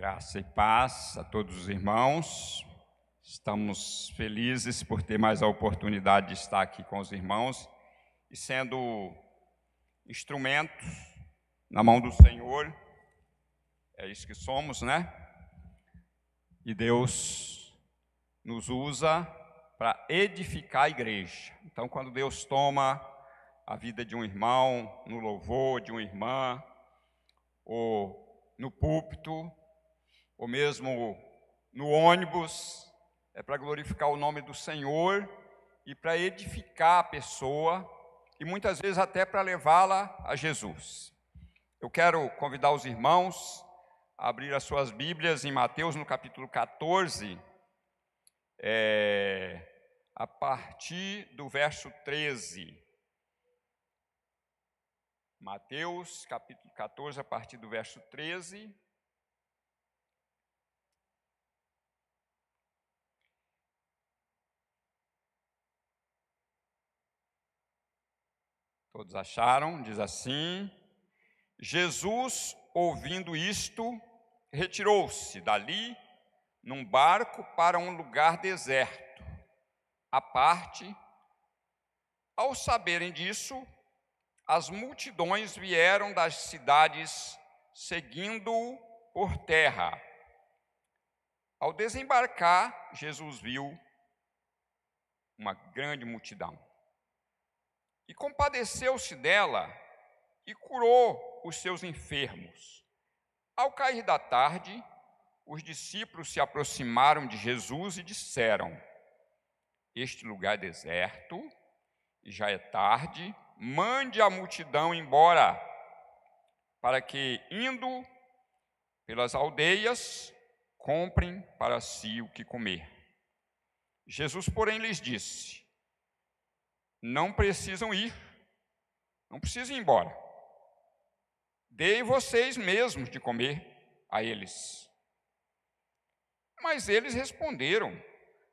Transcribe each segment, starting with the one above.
Graça e paz a todos os irmãos. Estamos felizes por ter mais a oportunidade de estar aqui com os irmãos e sendo instrumentos na mão do Senhor. É isso que somos, né? E Deus nos usa para edificar a igreja. Então, quando Deus toma a vida de um irmão no louvor, de uma irmã, ou no púlpito, ou mesmo no ônibus, é para glorificar o nome do Senhor e para edificar a pessoa e muitas vezes até para levá-la a Jesus. Eu quero convidar os irmãos a abrir as suas Bíblias em Mateus no capítulo 14, é, a partir do verso 13. Mateus capítulo 14, a partir do verso 13. Todos acharam? Diz assim: Jesus, ouvindo isto, retirou-se dali num barco para um lugar deserto, à parte. Ao saberem disso, as multidões vieram das cidades seguindo-o por terra. Ao desembarcar, Jesus viu uma grande multidão e compadeceu-se dela e curou os seus enfermos. Ao cair da tarde, os discípulos se aproximaram de Jesus e disseram: Este lugar é deserto e já é tarde, mande a multidão embora, para que, indo pelas aldeias, comprem para si o que comer. Jesus, porém, lhes disse: não precisam ir, não precisam ir embora. Deem vocês mesmos de comer a eles. Mas eles responderam: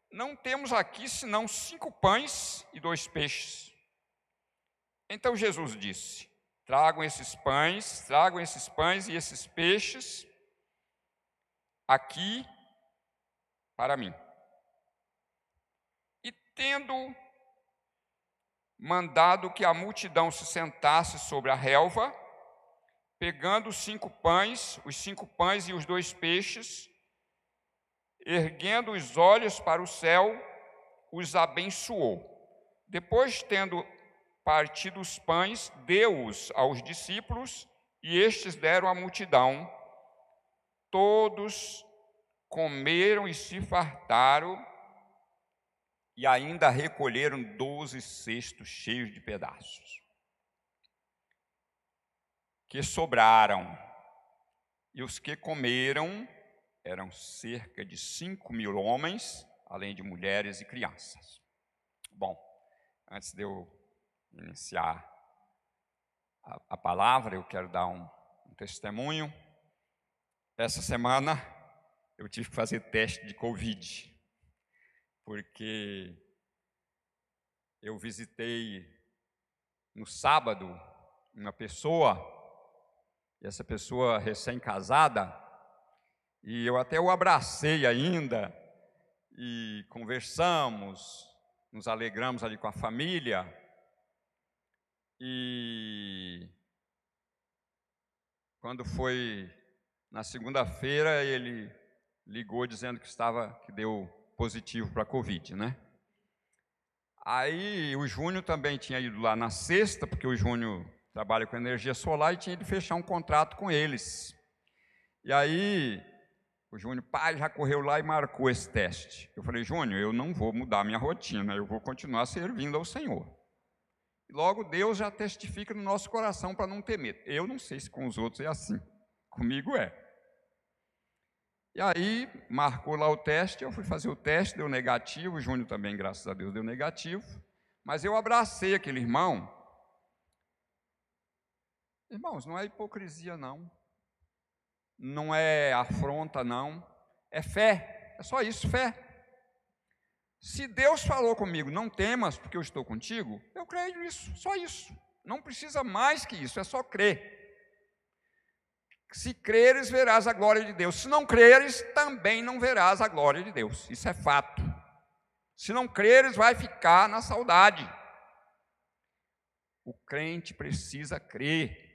Não temos aqui senão cinco pães e dois peixes. Então Jesus disse: Tragam esses pães, tragam esses pães e esses peixes aqui para mim. E tendo mandado que a multidão se sentasse sobre a relva, pegando os cinco pães, os cinco pães e os dois peixes, erguendo os olhos para o céu, os abençoou. Depois, tendo partido os pães, deu-os aos discípulos, e estes deram à multidão. Todos comeram e se fartaram, e ainda recolheram doze cestos cheios de pedaços, que sobraram, e os que comeram eram cerca de cinco mil homens, além de mulheres e crianças. Bom, antes de eu iniciar a, a palavra, eu quero dar um, um testemunho. Essa semana eu tive que fazer teste de Covid porque eu visitei no sábado uma pessoa, e essa pessoa recém-casada, e eu até o abracei ainda, e conversamos, nos alegramos ali com a família, e quando foi na segunda-feira, ele ligou dizendo que estava, que deu positivo para a Covid, né? Aí o Júnior também tinha ido lá na sexta, porque o Júnior trabalha com energia solar e tinha ido fechar um contrato com eles. E aí o Júnior, pai, já correu lá e marcou esse teste. Eu falei, Júnior, eu não vou mudar minha rotina, eu vou continuar servindo ao Senhor. E logo Deus já testifica no nosso coração para não ter medo. Eu não sei se com os outros é assim, comigo é. E aí, marcou lá o teste, eu fui fazer o teste, deu negativo, o Júnior também, graças a Deus, deu negativo. Mas eu abracei aquele irmão. Irmãos, não é hipocrisia, não. Não é afronta, não. É fé. É só isso, fé. Se Deus falou comigo, não temas, porque eu estou contigo, eu creio nisso, só isso. Não precisa mais que isso, é só crer. Se creres, verás a glória de Deus. Se não creres, também não verás a glória de Deus. Isso é fato. Se não creres, vai ficar na saudade. O crente precisa crer.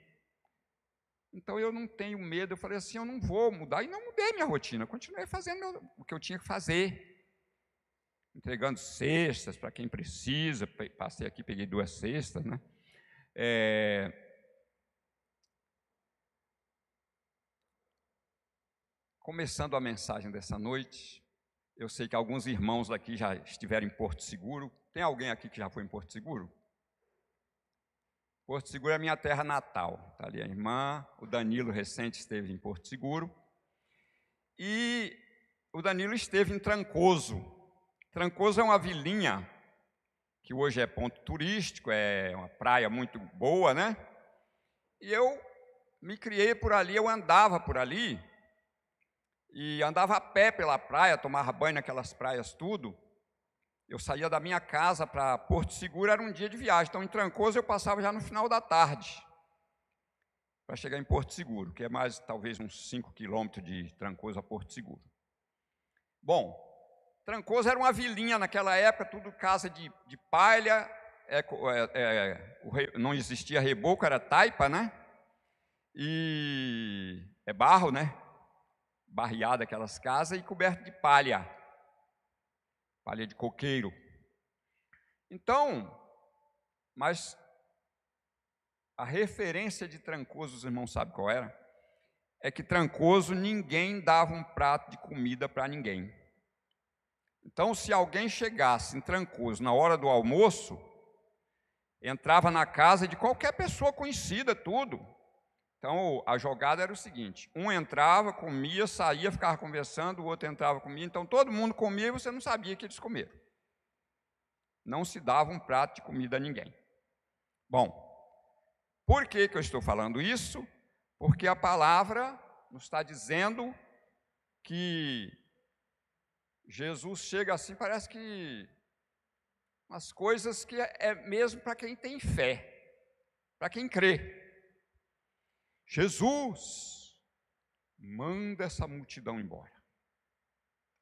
Então eu não tenho medo. Eu falei assim: eu não vou mudar. E não mudei minha rotina. Continuei fazendo o que eu tinha que fazer. Entregando cestas para quem precisa. Passei aqui, peguei duas cestas, né? É, Começando a mensagem dessa noite, eu sei que alguns irmãos aqui já estiveram em Porto Seguro. Tem alguém aqui que já foi em Porto Seguro? Porto Seguro é minha terra natal. Está ali a irmã, o Danilo recente esteve em Porto Seguro. E o Danilo esteve em Trancoso. Trancoso é uma vilinha que hoje é ponto turístico, é uma praia muito boa, né? E eu me criei por ali, eu andava por ali e andava a pé pela praia, tomava banho naquelas praias tudo. Eu saía da minha casa para Porto Seguro, era um dia de viagem. Então, em Trancoso, eu passava já no final da tarde para chegar em Porto Seguro, que é mais talvez uns 5 quilômetros de Trancoso a Porto Seguro. Bom, Trancoso era uma vilinha naquela época, tudo casa de, de palha, é, é, é, não existia reboco, era taipa, né? E é barro, né? Barreada aquelas casas e coberto de palha, palha de coqueiro. Então, mas a referência de Trancoso, os irmãos sabem qual era? É que Trancoso ninguém dava um prato de comida para ninguém. Então, se alguém chegasse em Trancoso na hora do almoço, entrava na casa de qualquer pessoa conhecida, tudo. Então a jogada era o seguinte: um entrava, comia, saía, ficava conversando, o outro entrava, comia. Então todo mundo comia e você não sabia que eles comeram. Não se dava um prato de comida a ninguém. Bom, por que, que eu estou falando isso? Porque a palavra nos está dizendo que Jesus chega assim, parece que umas coisas que é, é mesmo para quem tem fé, para quem crê. Jesus, manda essa multidão embora.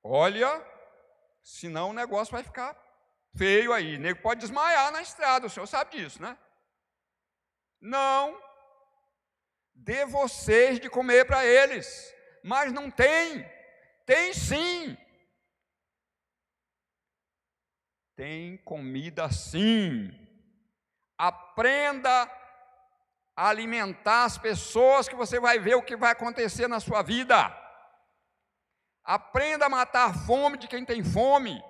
Olha, senão o negócio vai ficar feio aí. O nego pode desmaiar na estrada, o senhor sabe disso, né? Não. Dê vocês de comer para eles. Mas não tem. Tem sim. Tem comida sim. Aprenda alimentar as pessoas, que você vai ver o que vai acontecer na sua vida. Aprenda a matar a fome de quem tem fome.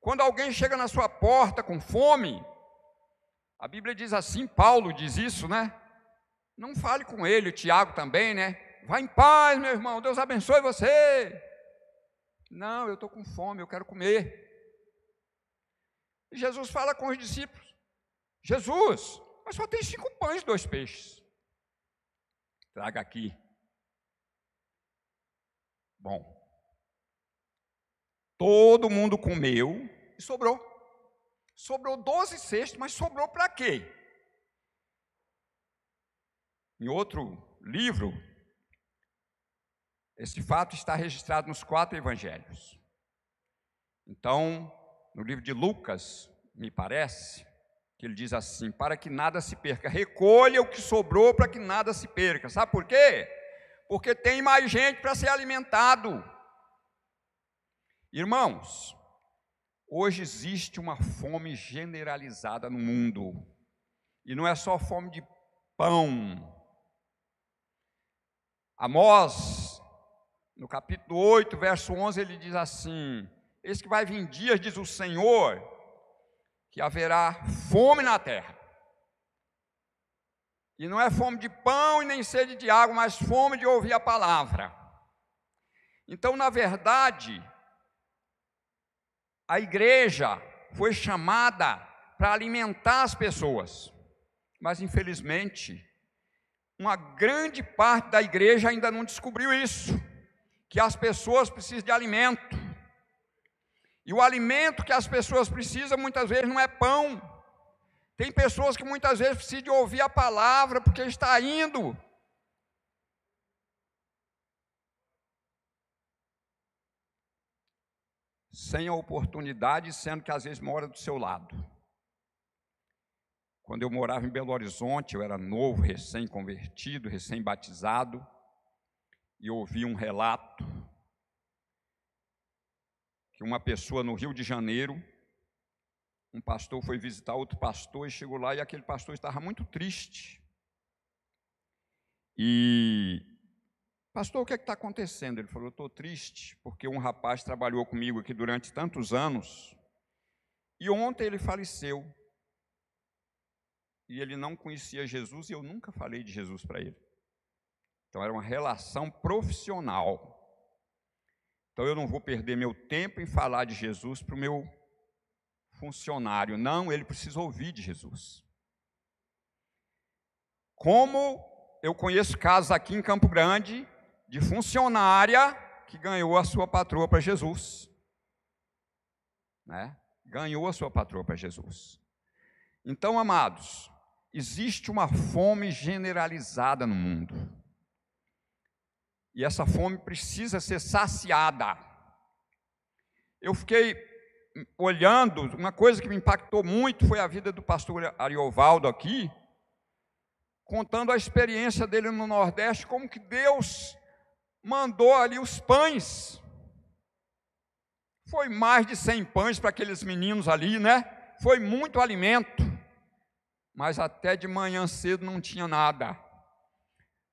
Quando alguém chega na sua porta com fome, a Bíblia diz assim, Paulo diz isso, né? Não fale com ele, o Tiago também, né? Vá em paz, meu irmão, Deus abençoe você. Não, eu estou com fome, eu quero comer. E Jesus fala com os discípulos: Jesus, mas só tem cinco pães e dois peixes. Traga aqui. Bom, todo mundo comeu e sobrou. Sobrou doze cestos, mas sobrou para quê? Em outro livro, esse fato está registrado nos quatro evangelhos. Então, no livro de Lucas, me parece, que ele diz assim: para que nada se perca, recolha o que sobrou para que nada se perca. Sabe por quê? Porque tem mais gente para ser alimentado. Irmãos, hoje existe uma fome generalizada no mundo, e não é só fome de pão. Amós, no capítulo 8, verso 11, ele diz assim: Esse que vai vir dias, diz o Senhor, que haverá fome na terra. E não é fome de pão e nem sede de água, mas fome de ouvir a palavra. Então, na verdade, a igreja foi chamada para alimentar as pessoas, mas infelizmente, uma grande parte da igreja ainda não descobriu isso, que as pessoas precisam de alimento. E o alimento que as pessoas precisam muitas vezes não é pão. Tem pessoas que muitas vezes precisam de ouvir a palavra porque está indo. Sem a oportunidade, sendo que às vezes mora do seu lado. Quando eu morava em Belo Horizonte, eu era novo, recém-convertido, recém-batizado, e ouvi um relato que uma pessoa no Rio de Janeiro, um pastor foi visitar outro pastor e chegou lá e aquele pastor estava muito triste. E, pastor, o que é está acontecendo? Ele falou: estou triste porque um rapaz trabalhou comigo aqui durante tantos anos e ontem ele faleceu. E ele não conhecia Jesus e eu nunca falei de Jesus para ele. Então era uma relação profissional. Então eu não vou perder meu tempo em falar de Jesus para o meu funcionário. Não, ele precisa ouvir de Jesus. Como eu conheço casos aqui em Campo Grande de funcionária que ganhou a sua patroa para Jesus. Né? Ganhou a sua patroa para Jesus. Então, amados, existe uma fome generalizada no mundo. E essa fome precisa ser saciada. Eu fiquei olhando, uma coisa que me impactou muito foi a vida do pastor Ariovaldo aqui, contando a experiência dele no Nordeste, como que Deus mandou ali os pães. Foi mais de 100 pães para aqueles meninos ali, né? Foi muito alimento mas até de manhã cedo não tinha nada.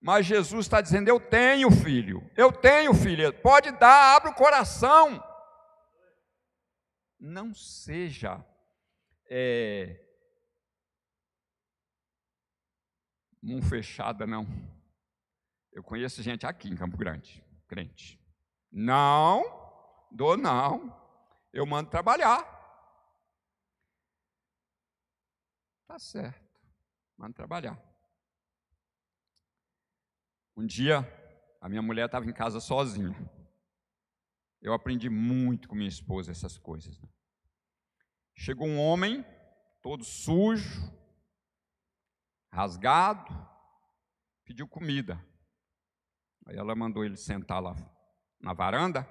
Mas Jesus está dizendo: Eu tenho filho, eu tenho filho, pode dar, abre o coração. Não seja é, mão fechada, não. Eu conheço gente aqui em Campo Grande, crente. Não, dou não. Eu mando trabalhar. Tá certo, manda trabalhar. Um dia, a minha mulher estava em casa sozinha. Eu aprendi muito com minha esposa essas coisas. Né? Chegou um homem, todo sujo, rasgado, pediu comida. Aí ela mandou ele sentar lá na varanda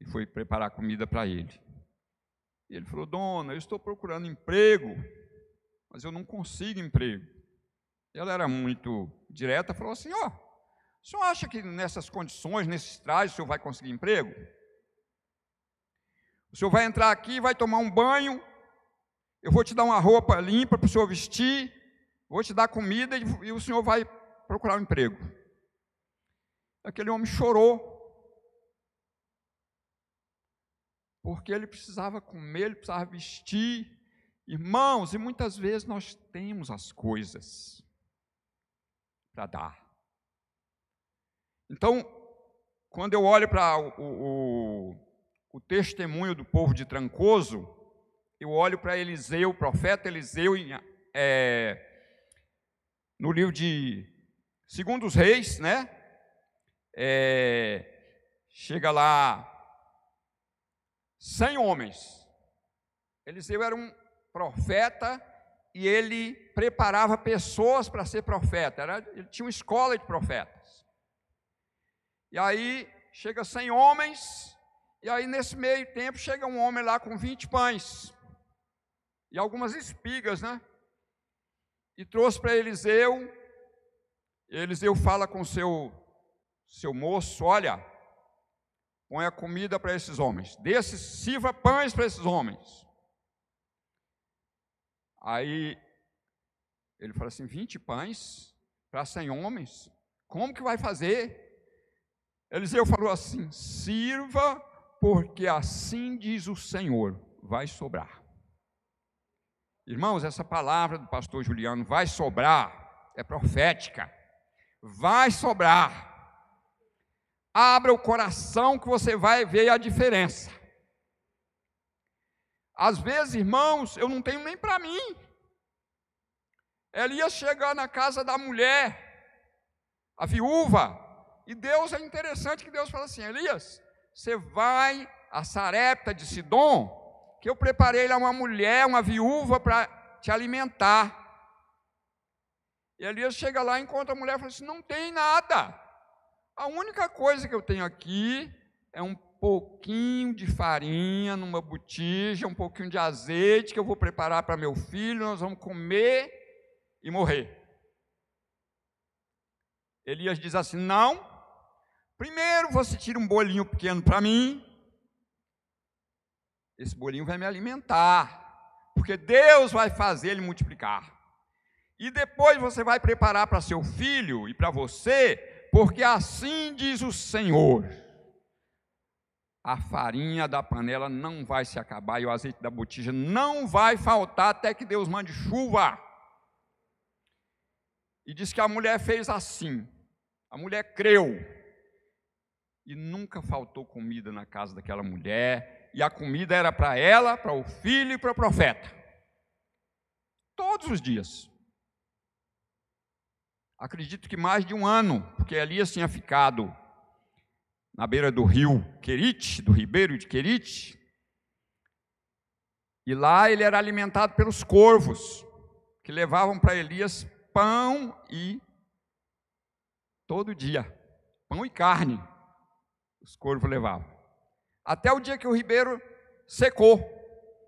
e foi preparar comida para ele. E ele falou: Dona, eu estou procurando emprego mas eu não consigo emprego. Ela era muito direta, falou assim: ó, oh, o senhor acha que nessas condições, nesses trajes, o senhor vai conseguir emprego? O senhor vai entrar aqui, vai tomar um banho, eu vou te dar uma roupa limpa para o senhor vestir, vou te dar comida e, e o senhor vai procurar um emprego. Aquele homem chorou, porque ele precisava comer, ele precisava vestir, Irmãos, e muitas vezes nós temos as coisas para dar. Então, quando eu olho para o, o, o, testemunho do povo de Trancoso, eu olho para Eliseu, o profeta Eliseu, é, no livro de Segundo os Reis, né? É, chega lá, 100 homens. Eliseu era um, profeta e ele preparava pessoas para ser profeta. Era, ele tinha uma escola de profetas. E aí chega 100 homens, e aí nesse meio tempo chega um homem lá com 20 pães e algumas espigas, né? E trouxe para Eliseu. Eliseu fala com seu seu moço, olha, põe a comida para esses homens, desses sirva pães para esses homens. Aí ele falou assim: 20 pães para 100 homens, como que vai fazer? Eliseu falou assim: sirva, porque assim diz o Senhor, vai sobrar. Irmãos, essa palavra do pastor Juliano, vai sobrar, é profética, vai sobrar. Abra o coração que você vai ver a diferença. Às vezes, irmãos, eu não tenho nem para mim. Elias chegar na casa da mulher, a viúva, e Deus é interessante que Deus fala assim: Elias, você vai a Sarepta de Sidom, que eu preparei lá uma mulher, uma viúva para te alimentar. E Elias chega lá, encontra a mulher e fala assim: não tem nada. A única coisa que eu tenho aqui é um pouquinho de farinha numa botija, um pouquinho de azeite que eu vou preparar para meu filho, nós vamos comer e morrer. Elias diz assim: Não, primeiro você tira um bolinho pequeno para mim, esse bolinho vai me alimentar, porque Deus vai fazer ele multiplicar. E depois você vai preparar para seu filho e para você, porque assim diz o Senhor: a farinha da panela não vai se acabar e o azeite da botija não vai faltar até que Deus mande chuva. E diz que a mulher fez assim. A mulher creu. E nunca faltou comida na casa daquela mulher. E a comida era para ela, para o filho e para o profeta. Todos os dias. Acredito que mais de um ano, porque Elias tinha ficado na beira do rio Querite, do ribeiro de Querite. E lá ele era alimentado pelos corvos, que levavam para Elias pão e todo dia, pão e carne, os corvos levavam. Até o dia que o ribeiro secou.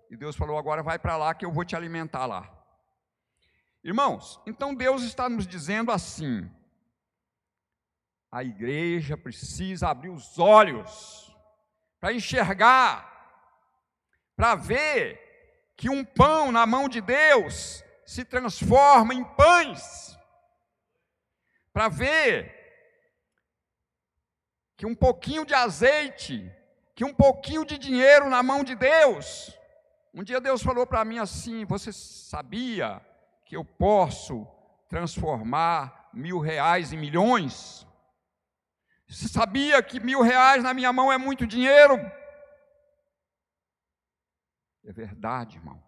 E Deus falou: agora vai para lá que eu vou te alimentar lá. Irmãos, então Deus está nos dizendo assim: a igreja precisa abrir os olhos para enxergar, para ver que um pão na mão de Deus se transforma em pães, para ver que um pouquinho de azeite, que um pouquinho de dinheiro na mão de Deus. Um dia Deus falou para mim assim: Você sabia que eu posso transformar mil reais em milhões? Sabia que mil reais na minha mão é muito dinheiro? É verdade, irmãos.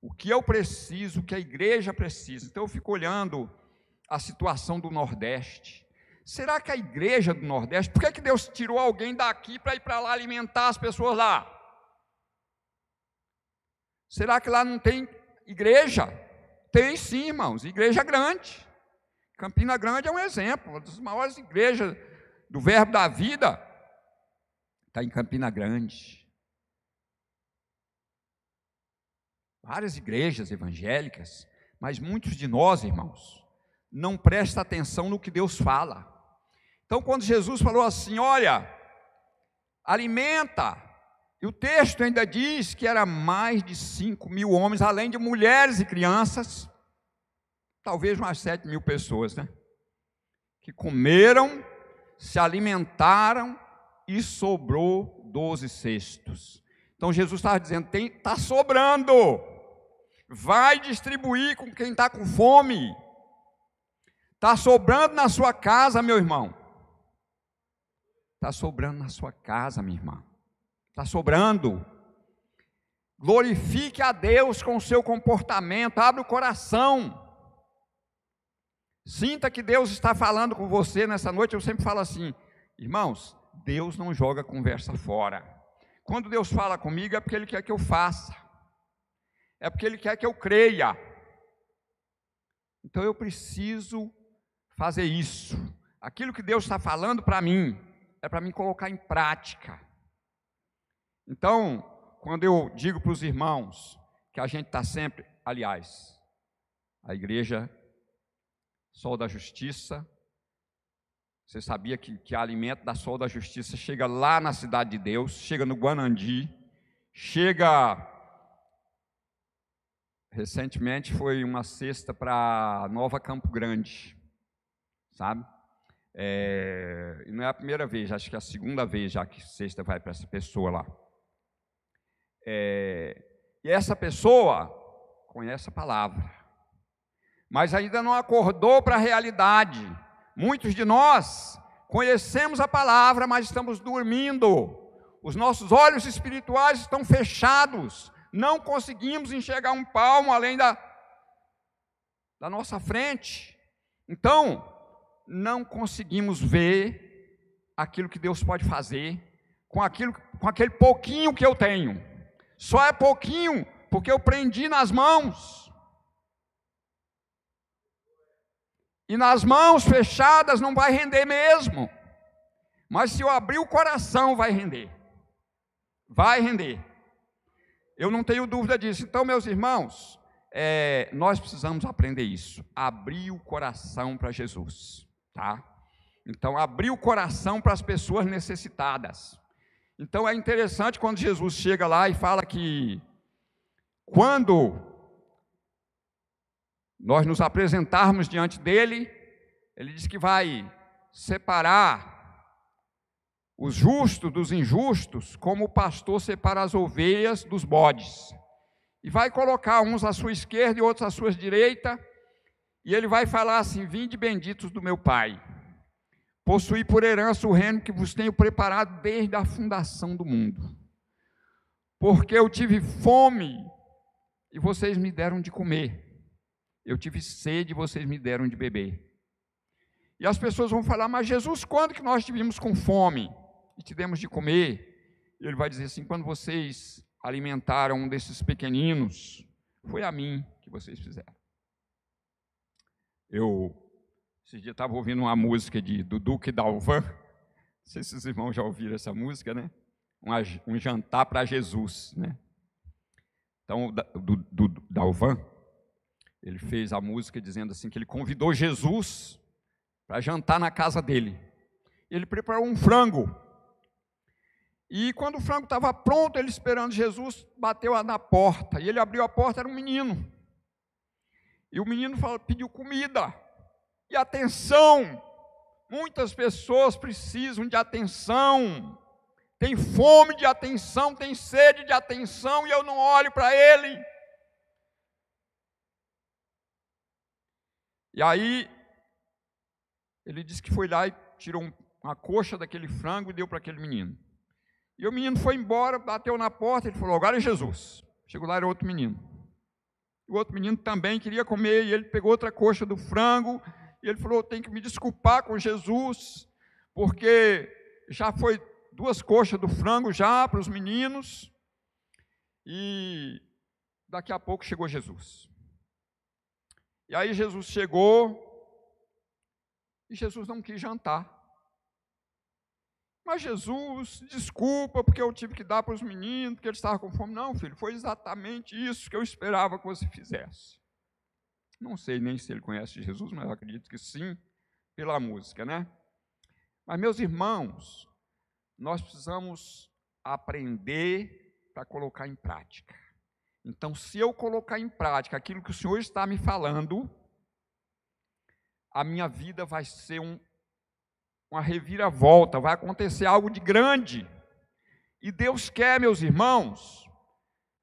O que eu preciso, o que a igreja precisa. Então eu fico olhando a situação do Nordeste. Será que a igreja do Nordeste, por que, que Deus tirou alguém daqui para ir para lá alimentar as pessoas lá? Será que lá não tem igreja? Tem sim, irmãos, igreja grande. Campina Grande é um exemplo, uma das maiores igrejas do Verbo da Vida está em Campina Grande. Várias igrejas evangélicas, mas muitos de nós, irmãos, não prestam atenção no que Deus fala. Então, quando Jesus falou assim: Olha, alimenta, e o texto ainda diz que era mais de 5 mil homens, além de mulheres e crianças, talvez umas 7 mil pessoas, né? Que comeram se alimentaram e sobrou doze cestos. Então Jesus estava dizendo: está sobrando, vai distribuir com quem está com fome. Está sobrando na sua casa, meu irmão. Está sobrando na sua casa, minha irmã. Está sobrando. Glorifique a Deus com o seu comportamento, abre o coração. Sinta que Deus está falando com você nessa noite. Eu sempre falo assim, irmãos, Deus não joga conversa fora. Quando Deus fala comigo é porque Ele quer que eu faça, é porque Ele quer que eu creia. Então eu preciso fazer isso. Aquilo que Deus está falando para mim, é para mim colocar em prática. Então, quando eu digo para os irmãos que a gente está sempre, aliás, a igreja Sol da Justiça. Você sabia que, que alimento da Sol da Justiça chega lá na cidade de Deus, chega no Guanandi, chega. Recentemente foi uma cesta para Nova Campo Grande, sabe? É, não é a primeira vez, acho que é a segunda vez já que cesta vai para essa pessoa lá. É, e essa pessoa conhece a palavra mas ainda não acordou para a realidade. Muitos de nós conhecemos a palavra, mas estamos dormindo. Os nossos olhos espirituais estão fechados. Não conseguimos enxergar um palmo além da, da nossa frente. Então, não conseguimos ver aquilo que Deus pode fazer com aquilo, com aquele pouquinho que eu tenho. Só é pouquinho porque eu prendi nas mãos. E nas mãos fechadas não vai render mesmo. Mas se eu abrir o coração, vai render. Vai render. Eu não tenho dúvida disso. Então, meus irmãos, é, nós precisamos aprender isso. Abrir o coração para Jesus, tá? Então, abrir o coração para as pessoas necessitadas. Então, é interessante quando Jesus chega lá e fala que quando nós nos apresentarmos diante dele, ele diz que vai separar os justos dos injustos, como o pastor separa as ovelhas dos bodes. E vai colocar uns à sua esquerda e outros à sua direita, e ele vai falar assim: Vinde benditos do meu Pai, possuí por herança o reino que vos tenho preparado desde a fundação do mundo. Porque eu tive fome e vocês me deram de comer. Eu tive sede e vocês me deram de beber. E as pessoas vão falar, mas Jesus, quando que nós tivemos com fome e tivemos de comer? E ele vai dizer assim: quando vocês alimentaram um desses pequeninos, foi a mim que vocês fizeram. Eu, esse dia, estava ouvindo uma música de, do Duque Dalvan. Não sei se os irmãos já ouviram essa música, né? Um, um jantar para Jesus, né? Então, do, do, do Dalvan, ele fez a música dizendo assim que ele convidou Jesus para jantar na casa dele. Ele preparou um frango e quando o frango estava pronto, ele esperando Jesus, bateu na porta. E ele abriu a porta, era um menino. E o menino falou, pediu comida. E atenção! Muitas pessoas precisam de atenção. Tem fome de atenção, tem sede de atenção, e eu não olho para ele. E aí, ele disse que foi lá e tirou uma coxa daquele frango e deu para aquele menino. E o menino foi embora, bateu na porta, ele falou: Agora é Jesus. Chegou lá, era outro menino. O outro menino também queria comer, e ele pegou outra coxa do frango, e ele falou: Tem que me desculpar com Jesus, porque já foi duas coxas do frango já para os meninos, e daqui a pouco chegou Jesus. E aí Jesus chegou, e Jesus não quis jantar. Mas Jesus, desculpa, porque eu tive que dar para os meninos, porque eles estavam com fome. Não, filho, foi exatamente isso que eu esperava que você fizesse. Não sei nem se ele conhece Jesus, mas acredito que sim, pela música, né? Mas, meus irmãos, nós precisamos aprender para colocar em prática. Então, se eu colocar em prática aquilo que o Senhor está me falando, a minha vida vai ser um uma reviravolta, vai acontecer algo de grande. E Deus quer, meus irmãos,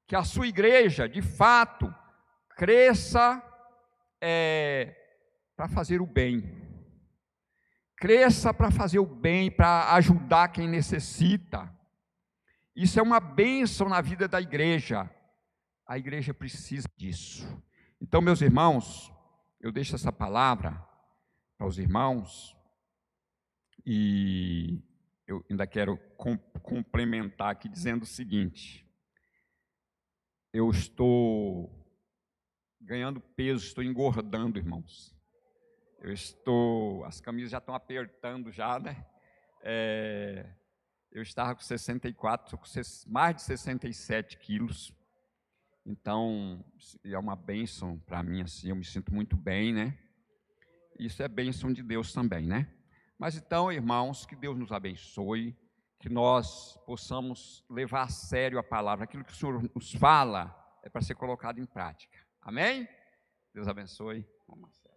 que a sua igreja, de fato, cresça é, para fazer o bem. Cresça para fazer o bem, para ajudar quem necessita. Isso é uma bênção na vida da igreja. A igreja precisa disso. Então, meus irmãos, eu deixo essa palavra para os irmãos, e eu ainda quero complementar aqui dizendo o seguinte: eu estou ganhando peso, estou engordando, irmãos. Eu estou, as camisas já estão apertando já, né? É, eu estava com 64, com mais de 67 quilos. Então, é uma bênção para mim, assim, eu me sinto muito bem, né? Isso é bênção de Deus também, né? Mas então, irmãos, que Deus nos abençoe, que nós possamos levar a sério a palavra. Aquilo que o Senhor nos fala é para ser colocado em prática. Amém? Deus abençoe. Vamos